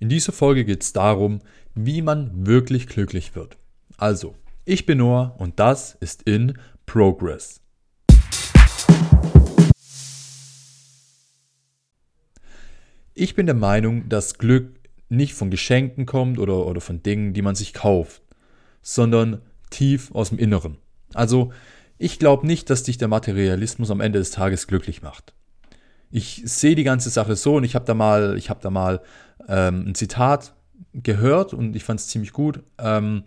In dieser Folge geht es darum, wie man wirklich glücklich wird. Also, ich bin Noah und das ist in Progress. Ich bin der Meinung, dass Glück nicht von Geschenken kommt oder, oder von Dingen, die man sich kauft, sondern tief aus dem Inneren. Also, ich glaube nicht, dass dich der Materialismus am Ende des Tages glücklich macht. Ich sehe die ganze Sache so und ich habe da mal, ich habe da mal ähm, ein Zitat gehört und ich fand es ziemlich gut. Ähm,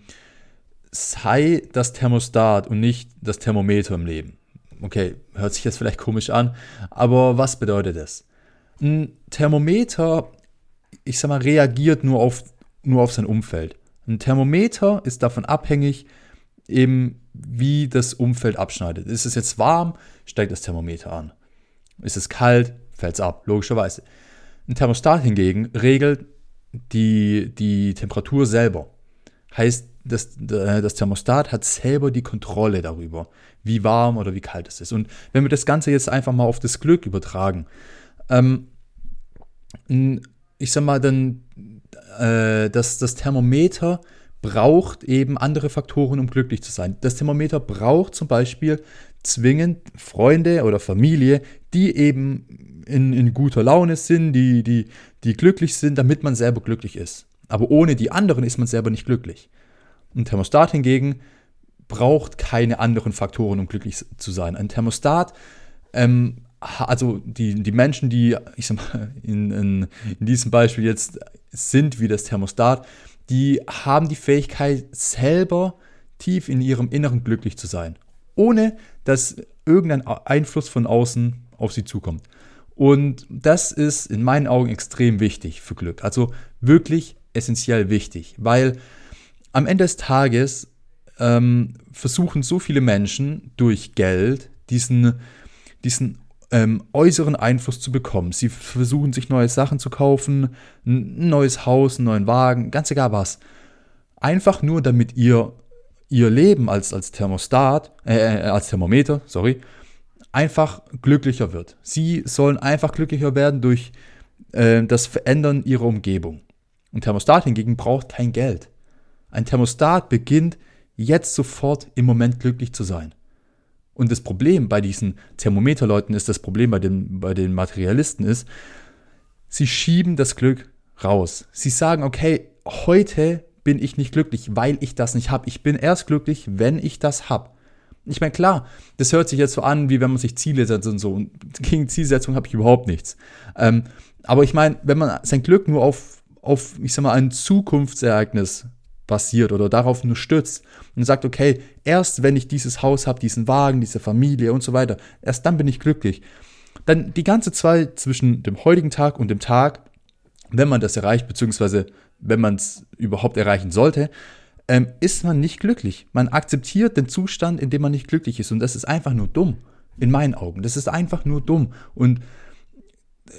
sei das Thermostat und nicht das Thermometer im Leben. Okay, hört sich jetzt vielleicht komisch an, aber was bedeutet das? Ein Thermometer, ich sag mal, reagiert nur auf, nur auf sein Umfeld. Ein Thermometer ist davon abhängig, eben wie das Umfeld abschneidet. Ist es jetzt warm, steigt das Thermometer an. Ist es kalt, fällt es ab, logischerweise. Ein Thermostat hingegen regelt die, die Temperatur selber. Heißt, das, das Thermostat hat selber die Kontrolle darüber, wie warm oder wie kalt es ist. Und wenn wir das Ganze jetzt einfach mal auf das Glück übertragen, ähm, ich sag mal, dann äh, dass das Thermometer braucht eben andere Faktoren, um glücklich zu sein. Das Thermometer braucht zum Beispiel zwingend Freunde oder Familie, die eben in, in guter Laune sind, die, die, die glücklich sind, damit man selber glücklich ist. Aber ohne die anderen ist man selber nicht glücklich. Ein Thermostat hingegen braucht keine anderen Faktoren, um glücklich zu sein. Ein Thermostat, ähm, also die, die Menschen, die, ich sag mal, in, in, in diesem Beispiel jetzt sind wie das Thermostat, die haben die Fähigkeit, selber tief in ihrem Inneren glücklich zu sein, ohne dass irgendein Einfluss von außen auf sie zukommt. Und das ist in meinen Augen extrem wichtig für Glück. Also wirklich essentiell wichtig, weil am Ende des Tages ähm, versuchen so viele Menschen durch Geld diesen, diesen ähm, äußeren Einfluss zu bekommen. Sie versuchen sich neue Sachen zu kaufen, ein neues Haus, einen neuen Wagen, ganz egal was. Einfach nur, damit ihr ihr Leben als, als Thermostat, äh, äh, als Thermometer, sorry, einfach glücklicher wird. Sie sollen einfach glücklicher werden durch äh, das Verändern ihrer Umgebung. Ein Thermostat hingegen braucht kein Geld. Ein Thermostat beginnt jetzt sofort im Moment glücklich zu sein. Und das Problem bei diesen Thermometerleuten ist, das Problem bei den, bei den Materialisten ist, sie schieben das Glück raus. Sie sagen, okay, heute bin ich nicht glücklich, weil ich das nicht habe. Ich bin erst glücklich, wenn ich das habe. Ich meine, klar, das hört sich jetzt so an, wie wenn man sich Ziele setzt und so. Und gegen Zielsetzung habe ich überhaupt nichts. Ähm, aber ich meine, wenn man sein Glück nur auf, auf, ich sag mal, ein Zukunftsereignis basiert oder darauf nur stützt und sagt, okay, erst wenn ich dieses Haus habe, diesen Wagen, diese Familie und so weiter, erst dann bin ich glücklich. Dann die ganze Zeit zwischen dem heutigen Tag und dem Tag, wenn man das erreicht, beziehungsweise wenn man es überhaupt erreichen sollte, ähm, ist man nicht glücklich. Man akzeptiert den Zustand, in dem man nicht glücklich ist. Und das ist einfach nur dumm. In meinen Augen. Das ist einfach nur dumm. Und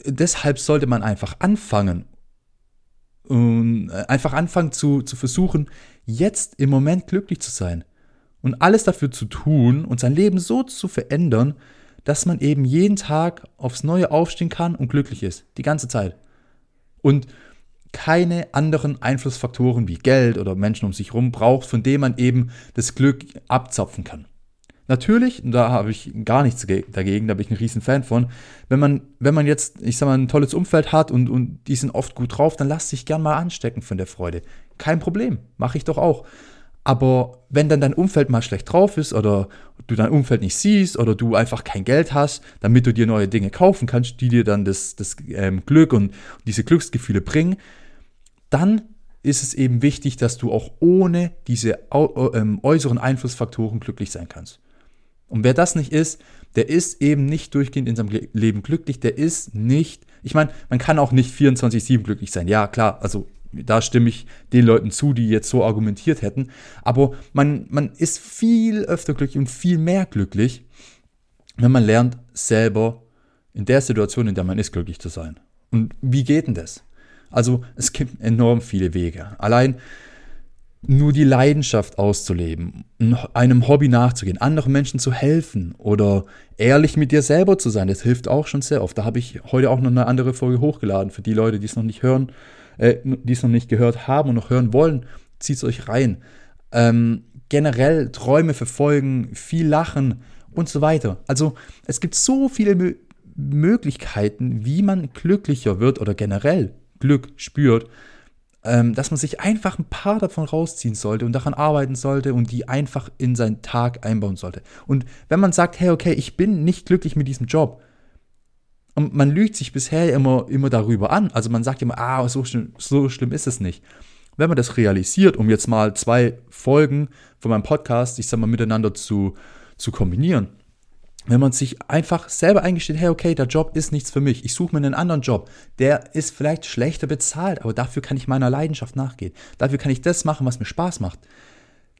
deshalb sollte man einfach anfangen, und äh, einfach anfangen zu, zu versuchen, jetzt im Moment glücklich zu sein. Und alles dafür zu tun und sein Leben so zu verändern, dass man eben jeden Tag aufs Neue aufstehen kann und glücklich ist. Die ganze Zeit. Und keine anderen Einflussfaktoren wie Geld oder Menschen um sich herum braucht, von denen man eben das Glück abzapfen kann. Natürlich, da habe ich gar nichts dagegen, da bin ich ein riesen Fan von, wenn man, wenn man jetzt, ich sag mal, ein tolles Umfeld hat und, und die sind oft gut drauf, dann lass dich gern mal anstecken von der Freude. Kein Problem, mache ich doch auch. Aber wenn dann dein Umfeld mal schlecht drauf ist oder du dein Umfeld nicht siehst oder du einfach kein Geld hast, damit du dir neue Dinge kaufen kannst, die dir dann das, das ähm, Glück und diese Glücksgefühle bringen, dann ist es eben wichtig, dass du auch ohne diese ähm, äußeren Einflussfaktoren glücklich sein kannst. Und wer das nicht ist, der ist eben nicht durchgehend in seinem Leben glücklich, der ist nicht, ich meine, man kann auch nicht 24-7 glücklich sein. Ja, klar, also da stimme ich den Leuten zu, die jetzt so argumentiert hätten. Aber man, man ist viel öfter glücklich und viel mehr glücklich, wenn man lernt, selber in der Situation, in der man ist, glücklich zu sein. Und wie geht denn das? Also es gibt enorm viele Wege. Allein nur die Leidenschaft auszuleben, einem Hobby nachzugehen, anderen Menschen zu helfen oder ehrlich mit dir selber zu sein, das hilft auch schon sehr oft. Da habe ich heute auch noch eine andere Folge hochgeladen für die Leute, die es noch nicht hören äh, die es noch nicht gehört haben und noch hören wollen, zieht es euch rein. Ähm, generell Träume verfolgen, viel lachen und so weiter. Also es gibt so viele Mö Möglichkeiten, wie man glücklicher wird oder generell Glück spürt, ähm, dass man sich einfach ein paar davon rausziehen sollte und daran arbeiten sollte und die einfach in seinen Tag einbauen sollte. Und wenn man sagt, hey, okay, ich bin nicht glücklich mit diesem Job, und man lügt sich bisher immer, immer darüber an. Also man sagt immer, ah, so schlimm, so schlimm ist es nicht. Wenn man das realisiert, um jetzt mal zwei Folgen von meinem Podcast, ich sag mal, miteinander zu, zu kombinieren, wenn man sich einfach selber eingesteht, hey, okay, der Job ist nichts für mich, ich suche mir einen anderen Job, der ist vielleicht schlechter bezahlt, aber dafür kann ich meiner Leidenschaft nachgehen, dafür kann ich das machen, was mir Spaß macht,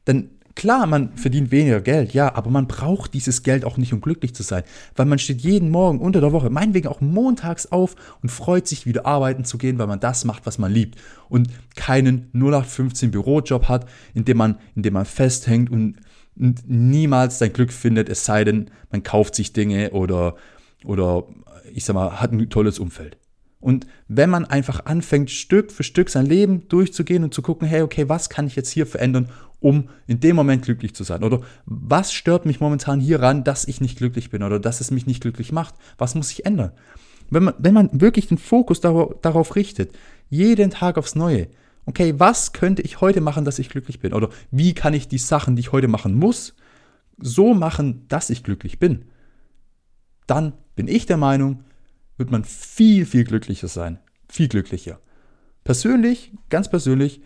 dann Klar, man verdient weniger Geld, ja, aber man braucht dieses Geld auch nicht, um glücklich zu sein, weil man steht jeden Morgen unter der Woche, meinetwegen auch montags auf und freut sich, wieder arbeiten zu gehen, weil man das macht, was man liebt und keinen 0815 Bürojob hat, in dem man, in dem man festhängt und, und niemals sein Glück findet, es sei denn, man kauft sich Dinge oder, oder ich sag mal, hat ein tolles Umfeld. Und wenn man einfach anfängt, Stück für Stück sein Leben durchzugehen und zu gucken, hey, okay, was kann ich jetzt hier verändern, um in dem Moment glücklich zu sein? Oder was stört mich momentan hieran, dass ich nicht glücklich bin oder dass es mich nicht glücklich macht? Was muss ich ändern? Wenn man, wenn man wirklich den Fokus darauf, darauf richtet, jeden Tag aufs Neue, okay, was könnte ich heute machen, dass ich glücklich bin? Oder wie kann ich die Sachen, die ich heute machen muss, so machen, dass ich glücklich bin? Dann bin ich der Meinung, wird man viel, viel glücklicher sein. Viel glücklicher. Persönlich, ganz persönlich,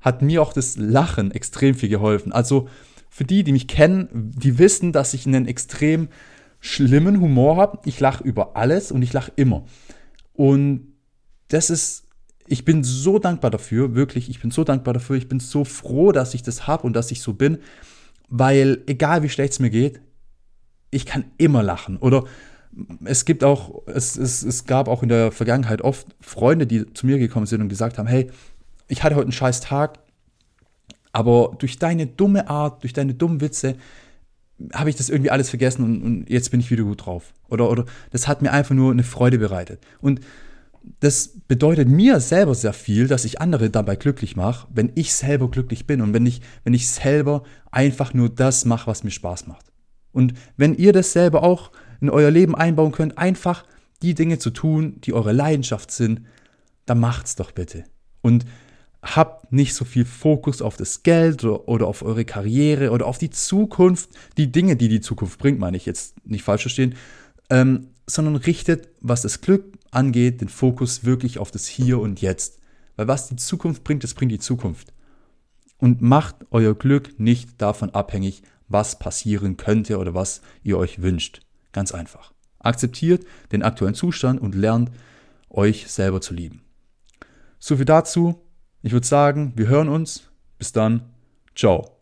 hat mir auch das Lachen extrem viel geholfen. Also für die, die mich kennen, die wissen, dass ich einen extrem schlimmen Humor habe. Ich lache über alles und ich lache immer. Und das ist, ich bin so dankbar dafür, wirklich, ich bin so dankbar dafür. Ich bin so froh, dass ich das habe und dass ich so bin, weil egal wie schlecht es mir geht, ich kann immer lachen. Oder es gibt auch, es, es, es gab auch in der Vergangenheit oft Freunde, die zu mir gekommen sind und gesagt haben, hey, ich hatte heute einen scheiß Tag, aber durch deine dumme Art, durch deine dummen Witze, habe ich das irgendwie alles vergessen und, und, jetzt bin ich wieder gut drauf. Oder, oder das hat mir einfach nur eine Freude bereitet. Und das bedeutet mir selber sehr viel, dass ich andere dabei glücklich mache, wenn ich selber glücklich bin und wenn ich, wenn ich selber einfach nur das mache, was mir Spaß macht. Und wenn ihr das selber auch in euer Leben einbauen könnt, einfach die Dinge zu tun, die eure Leidenschaft sind, dann macht's doch bitte. Und habt nicht so viel Fokus auf das Geld oder, oder, auf eure Karriere oder auf die Zukunft, die Dinge, die die Zukunft bringt, meine ich jetzt nicht falsch verstehen, ähm, sondern richtet, was das Glück angeht, den Fokus wirklich auf das Hier und Jetzt. Weil was die Zukunft bringt, das bringt die Zukunft. Und macht euer Glück nicht davon abhängig, was passieren könnte oder was ihr euch wünscht. Ganz einfach. Akzeptiert den aktuellen Zustand und lernt euch selber zu lieben. So viel dazu. Ich würde sagen, wir hören uns. Bis dann. Ciao.